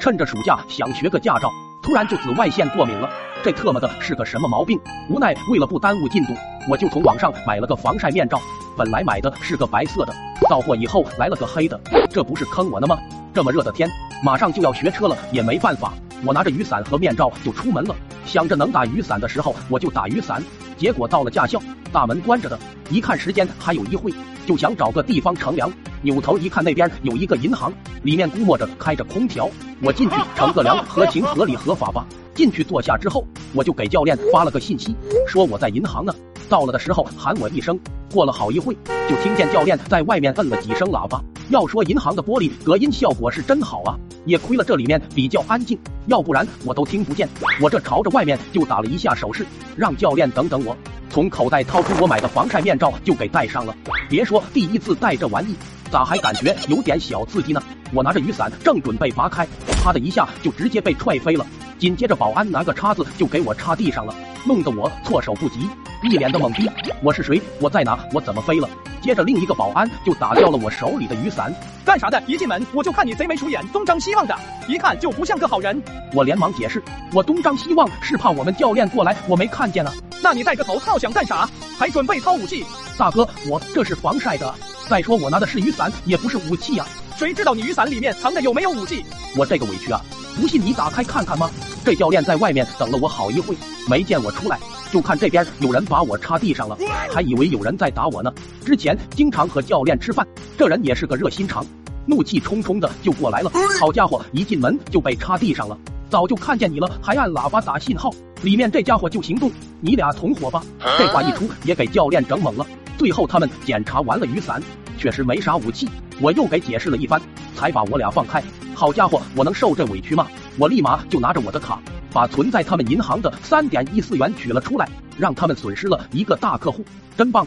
趁着暑假想学个驾照，突然就紫外线过敏了，这特么的是个什么毛病？无奈为了不耽误进度，我就从网上买了个防晒面罩。本来买的是个白色的，到货以后来了个黑的，这不是坑我呢吗？这么热的天，马上就要学车了，也没办法，我拿着雨伞和面罩就出门了。想着能打雨伞的时候我就打雨伞，结果到了驾校，大门关着的，一看时间还有一会，就想找个地方乘凉。扭头一看，那边有一个银行，里面估摸着开着空调。我进去乘个凉，合情合理合法吧。进去坐下之后，我就给教练发了个信息，说我在银行呢。到了的时候喊我一声。过了好一会，就听见教练在外面摁了几声喇叭。要说银行的玻璃隔音效果是真好啊，也亏了这里面比较安静，要不然我都听不见。我这朝着外面就打了一下手势，让教练等等我。从口袋掏出我买的防晒面罩就给戴上了。别说第一次戴这玩意，咋还感觉有点小刺激呢？我拿着雨伞正准备拔开，啪的一下就直接被踹飞了。紧接着保安拿个叉子就给我插地上了，弄得我措手不及，一脸的懵逼。我是谁？我在哪？我怎么飞了？接着另一个保安就打掉了我手里的雨伞。干啥的？一进门我就看你贼眉鼠眼、东张西望的，一看就不像个好人。我连忙解释，我东张西望是怕我们教练过来，我没看见啊。那你戴个头套想干啥？还准备掏武器？大哥，我这是防晒的。再说我拿的是雨伞，也不是武器呀。谁知道你雨伞里面藏的有没有武器？我这个委屈啊！不信你打开看看吗？这教练在外面等了我好一会，没见我出来，就看这边有人把我插地上了，还以为有人在打我呢。之前经常和教练吃饭，这人也是个热心肠，怒气冲冲的就过来了。好家伙，一进门就被插地上了，早就看见你了，还按喇叭打信号。里面这家伙就行动，你俩同伙吧。这话一出，也给教练整懵了。最后他们检查完了雨伞，确实没啥武器。我又给解释了一番，才把我俩放开。好家伙，我能受这委屈吗？我立马就拿着我的卡，把存在他们银行的三点一四元取了出来，让他们损失了一个大客户，真棒。